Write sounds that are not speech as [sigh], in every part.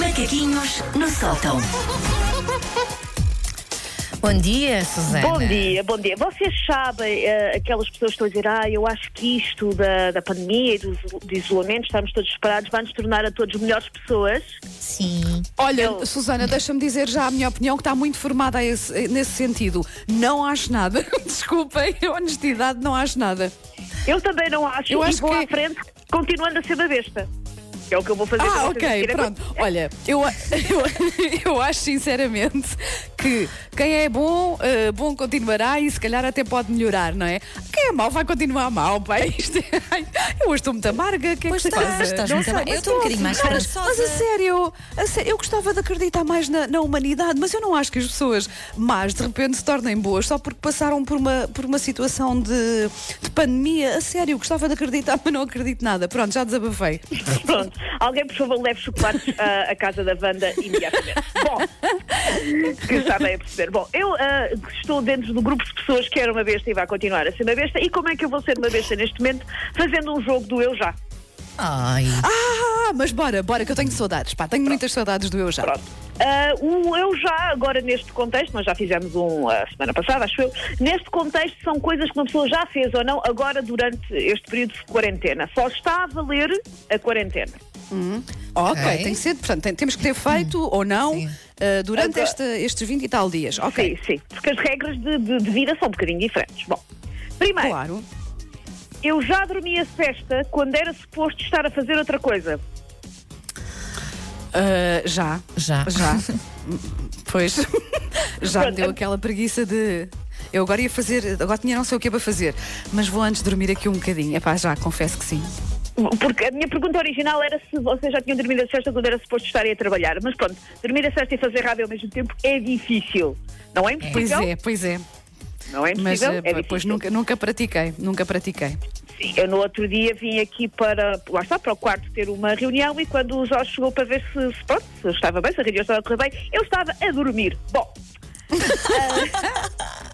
Macaquinhos no sótão. Bom dia, Susana. Bom dia, bom dia. Vocês sabem, eh, aquelas pessoas que estão a dizer, ah, eu acho que isto da, da pandemia e do, do isolamento, estamos todos separados, vai nos tornar a todos melhores pessoas. Sim. Olha, Eu- Susana, deixa-me dizer já a minha opinião, que está muito formada esse- nesse sentido. Não acho nada. [laughs] Desculpem, honestidade, não acho nada. Eu também não acho, Eu e acho vou que- à frente, continuando a ser uma besta. Que é o que eu vou fazer. Ah, ok, pronto. Olha, eu, [laughs] eu, eu acho sinceramente que quem é bom, eh, bom continuará e se calhar até pode melhorar, não é? Quem é mau vai continuar mau, pá. Isto é- [laughs] eu hoje estou muito amarga. O que é Pois que se estás, estás Não muito amarga. Eu estou um bocadinho mais esperançosa. Mas a sério, a sé- eu gostava de acreditar mais na, na humanidade, mas eu não acho que as pessoas más de repente se tornem boas só porque passaram por uma, por uma situação de, de pandemia. A sério, eu gostava de acreditar, [laughs] mas não acredito nada. Pronto, já desabafei. Pronto, alguém, por favor, leve chocolates à, à casa da Wanda imediatamente. Bom, que [laughs] está bem a perceber. Bom, eu ah, estou dentro do grupo de pessoas que era uma besta e vai continuar a ser uma besta. E como é que eu vou ser uma besta neste momento? Fazendo um jogo do eu já. Ai. Ah, mas bora, bora, que eu tenho saudades. Pá, tenho muitas saudades do eu já. Pronto. Ah, o eu já, agora neste contexto, nós já fizemos um a semana passada, acho eu. Neste contexto, são coisas que uma pessoa já fez ou não, agora durante este período de quarentena. Só está a valer a quarentena. Ok, Ok. tem que ser, portanto, tem- temos que ter feito ou não Sim. uh, durante Agora- esta- estes 20 e tal dias. Ok. Sim, sim. Porque as regras de, de- de vida são um bocadinho diferentes. Bom, primeiro, Claro. eu já dormi a festa quando era suposto estar a fazer outra coisa. Uh, já. Já. Já. [laughs] pois. [laughs] já me Pronto, deu a- aquela preguiça de. Eu agora ia fazer, agora tinha não sei o que é para fazer, mas vou antes dormir aqui um bocadinho. Epá, já, confesso que sim. Porque a minha pergunta original era se vocês já tinham dormido a festa quando era suposto estarem a trabalhar. Mas pronto, dormir a festa e fazer rádio ao mesmo tempo é difícil. Não é Pois impossível? é, pois é. Não é Mas impossível? uh, é pois difícil. nunca, nunca pratiquei, nunca pratiquei. Sim, eu no outro dia vim aqui para, lá está, para o quarto ter uma reunião e quando o Jorge chegou para ver se, se, pronto, se estava bem, se a reunião estava a correr bem, eu estava a dormir. Bom, [laughs]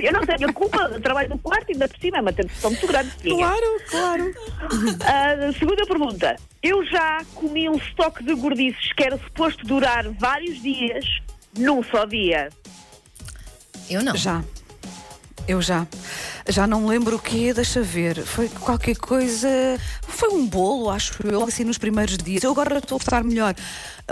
eu não tenho culpa, trabalho no quarto e ainda por cima é uma tentação muito grande. Claro, claro. [laughs] Ah, segunda pergunta. Eu já comi um estoque de gordices que era suposto durar vários dias num só dia. Eu não. Já. Eu já. Já não me lembro o quê, deixa ver. Foi qualquer coisa. Foi um bolo, acho eu, assim nos primeiros dias. Eu agora estou a estar melhor.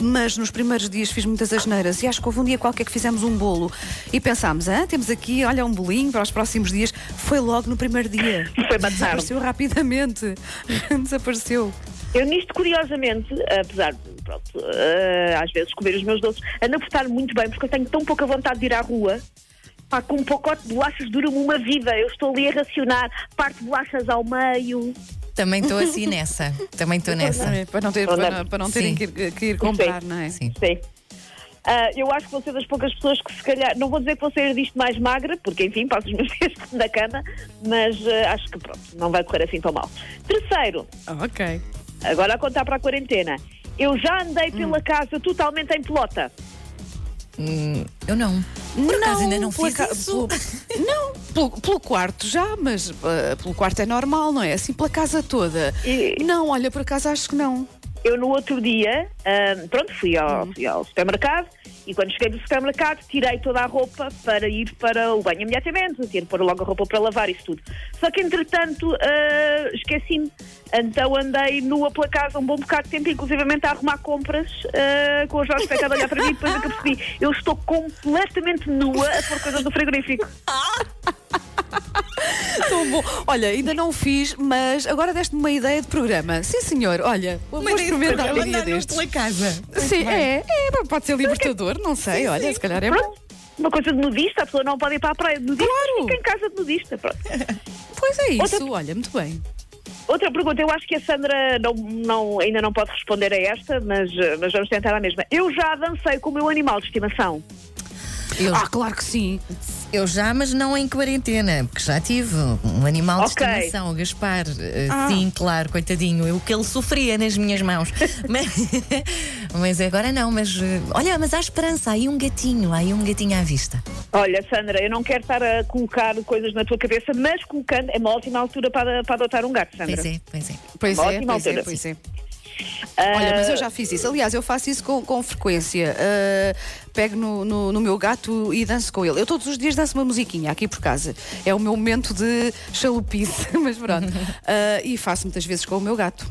Mas nos primeiros dias fiz muitas asneiras e acho que houve um dia qualquer que fizemos um bolo e pensámos, ah, temos aqui, olha, um bolinho para os próximos dias. Foi logo no primeiro dia. Foi matar. Desapareceu rapidamente. [laughs] Desapareceu. Eu nisto, curiosamente, apesar de, pronto, ah, às vezes comer os meus doces, ando a portar muito bem porque eu tenho tão pouca vontade de ir à rua. Pá, com um pacote de bolachas dura-me uma vida. Eu estou ali a racionar, parte de bolachas ao meio. Também estou assim nessa. Também estou nessa. Para não, ter, para para não terem que ir, que ir comprar, não é? Sim. Sim. Ah, eu acho que vou ser das poucas pessoas que se calhar, não vou dizer que vou ser disto mais magra, porque enfim, passo os meus [laughs] dias na cama, mas ah, acho que pronto, não vai correr assim tão mal. Terceiro, Ok. agora a contar para a quarentena, eu já andei pela casa totalmente em pelota. Hum, eu não. Por acaso ainda não fiz ca- isso. pelo- [laughs] não, pelo, pelo quarto já, mas uh, pelo quarto é normal, não é? Assim pela casa toda. E- Não, olha, por acaso acho que não. Eu no outro dia, pronto, fui ao, fui ao supermercado e quando cheguei do supermercado tirei toda a roupa para ir para o banho imediatamente, ter pôr logo a roupa para lavar isso tudo. Só que entretanto ah, esqueci-me, então andei nua pela casa um bom bocado de tempo, inclusivamente a arrumar compras ah, com o Jorge Pecado a olhar para mim e depois é que eu percebi, eu estou completamente nua a pôr coisas no frigorífico. [laughs] Tão bom. Olha, ainda não fiz, mas agora deste-me uma ideia de programa. Sim, senhor, olha, vou experimentar um dia destes. pela casa. Sim, é, é, pode ser libertador, não sei, olha, se calhar é bom. Pronto, uma coisa de nudista, a pessoa não pode ir para a praia de nudista, Claro. fica em casa de nudista, pronto. [laughs] Pois é isso, Outra- olha, muito bem. Outra pergunta, eu acho que a Sandra não, não- ainda não pode responder a esta, mas, mas vamos tentar a mesma. Eu já dancei com o meu animal de estimação. Eu, Ah, claro que sim. Eu já, mas não em quarentena, porque já tive um animal de Ok. estimação, o Gaspar. Eh, Ah. Sim, claro, coitadinho. O que ele sofria nas minhas mãos. [laughs] mas, mas agora não, mas eh, olha, mas há esperança, há aí um gatinho, há aí um gatinho à vista. Olha, Sandra, eu não quero estar a colocar coisas na tua cabeça, mas colocando é uma ótima altura para, para adotar um gato, Sandra. Pois é, pois é. Pois Uma é, ótima pois é, altura. pois é. Olha, mas Ah, eu já fiz isso. Aliás, eu faço isso com, com frequência. Uh, pego no, no- no meu gato e danço com ele. Eu todos os dias danço uma musiquinha aqui por casa. É o meu momento de chalupice, [laughs] mas pronto. Uh, e faço muitas vezes com o meu gato.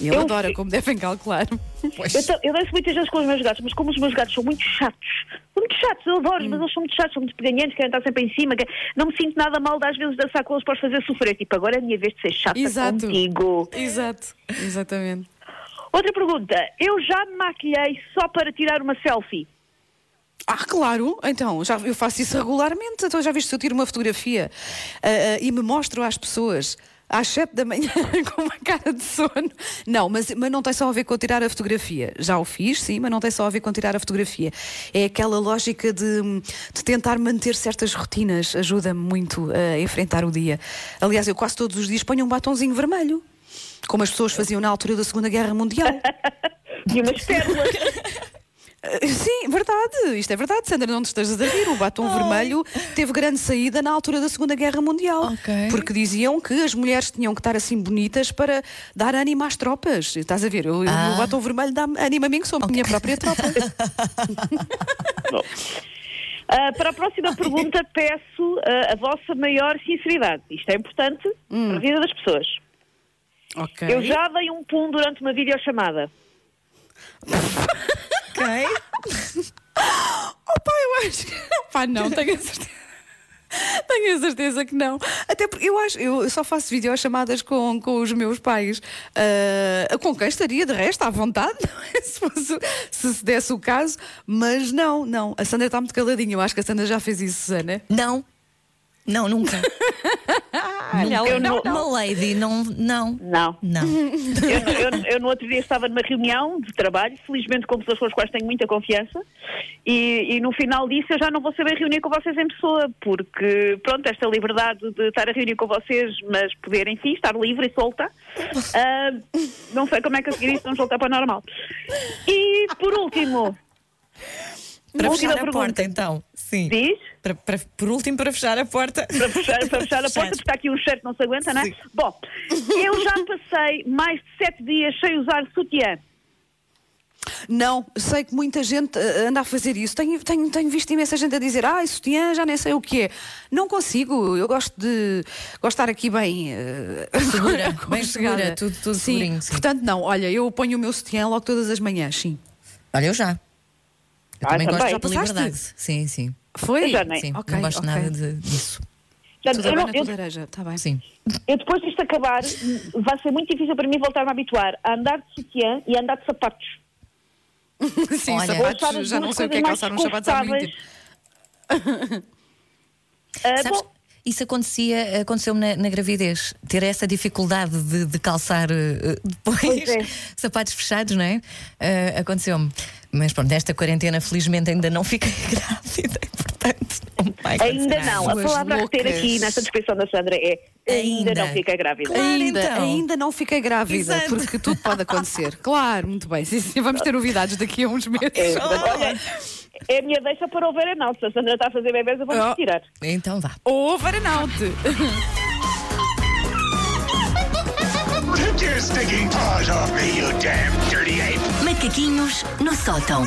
Ele Eu adora, como devem calcular. Eu, ta- eu danço muitas vezes com os meus gatos, mas como os meus gatos são muito chatos, são muito chatos, eu adoro, Hum. mas eles são muito chatos, são muito peganhentos, querem estar sempre em cima, que- não me sinto nada mal de às vezes dançar com eles para os fazer sofrer. Tipo, agora é a minha vez de ser chata Exato. contigo. Exato, exatamente. Outra pergunta, eu já me maquilhei só para tirar uma selfie. Ah, claro, então, já, eu faço isso regularmente. Então, já viste se eu tiro uma fotografia ah, ah, e me mostro às pessoas às 7 da manhã [laughs] com uma cara de sono. Não, mas, mas não tem só a ver com tirar a fotografia. Já o fiz, sim, mas não tem só a ver com tirar a fotografia. É aquela lógica de, de tentar manter certas rotinas. Ajuda-me muito a enfrentar o dia. Aliás, eu quase todos os dias ponho um batonzinho vermelho. Como as pessoas faziam na altura da Segunda Guerra Mundial. [laughs] E umas pérolas. Uh, [laughs] Sim, verdade. Isto é verdade, Sandra, não te estejas a rir. O batom vermelho teve grande saída na altura da Segunda Guerra Mundial. Ok. Porque diziam que as mulheres tinham que estar assim bonitas para dar ânimo às tropas. Estás a ver? Eu, Ah. O batom vermelho dá ânimo a mim, que sou a minha própria tropa. [laughs] Bom. Ah, para a próxima pergunta, peço ah, a vossa maior sinceridade. Isto é importante Hum. para a vida das pessoas. Ok. Eu já dei um pum durante uma videochamada. Ok. [laughs] Opa, eu acho que. Pá, não, tenho a certeza. Tenho a certeza que não. Até porque eu acho, eu só faço videochamadas com, com os meus pais. Ah, com quem estaria de resto, à vontade, [laughs] não é? se, fosse- se se desse o caso. Mas não, não. A Sandra está muito caladinha. Eu acho que a Sandra já fez isso, Susana. Não. Não, nunca. [laughs] Nunca. eu não- Uma lady, não. Não. Não. Não. [laughs] Eu, eu- eu no outro dia estava numa reunião de trabalho, felizmente com pessoas com as quais tenho muita confiança, e, e no final disso eu já não vou saber reunir com vocês em pessoa, porque, pronto, esta liberdade de estar a reunir com vocês, mas poder, enfim, estar livre e solta, [laughs] ah, não sei como é que a seguir isso vamos voltar para o normal. E, por último, Para fechar a pergunta. porta, então. Sim. diz, Para, para- por último, para fechar a porta. para fechar, para fechar a [laughs] porta, porque está aqui um cheiro que não se aguenta, não é? Sim. Bom, eu já passei mais de sete dias sem usar sutiã. Não, sei que muita gente ah, anda a fazer isso. Tenho, tenho, tenho visto imensa gente a dizer, ah, sutiã, já nem sei o que é. Não consigo. Eu gosto de, gosto de estar aqui bem ah, [laughs] Segura, bem segura, tudo- tudo sim. segurinho, sim. Portanto, não, olha, eu ponho o meu sutiã logo todas as manhãs, sim. Olha, eu já. Eu Ah, também também. gosto passaste? liberdade. Sim, sim. Foi? Eu já nem- sim. Ok, não gosto ok. nada de- disso. Portanto, Tudo eu bem não- na eu- tua laranja, está bem. Sim. Eu depois disto acabar, hum, vai ser muito difícil para mim voltar-me a habituar a andar de sutiã e a andar de sapatos. [laughs] sim, Olha, sapatos, já não sei o que é calçar uns sapatos há muito tempo. Ah, Sabes, bom, isso acontecia, aconteceu-me na, na gravidez. Ter essa dificuldade de, de calçar eh, depois Pois é. [laughs] sapatos fechados, não é? Eh, aconteceu-me. Mas pronto, nesta quarentena, felizmente, ainda não fiquei [laughs] grávida. Portanto, não vai ainda não. A palavra a reter loucas. aqui nesta descrição da Sandra é ainda, Ainda. não fica grávida. Claro, ainda, então. ainda não fiquei grávida, Exato. porque tudo pode acontecer. [laughs] Claro, muito bem. Sim, sim, vamos ter novidades daqui a uns meses. É, portanto, olha, é a minha deixa para o verão. Se a Sandra está a fazer bebês, eu vou-me Oh. retirar. Então vá. Ou Varanaute. Take your stinking paws off me, you damn dirty ape! Macaquinhos no sótão.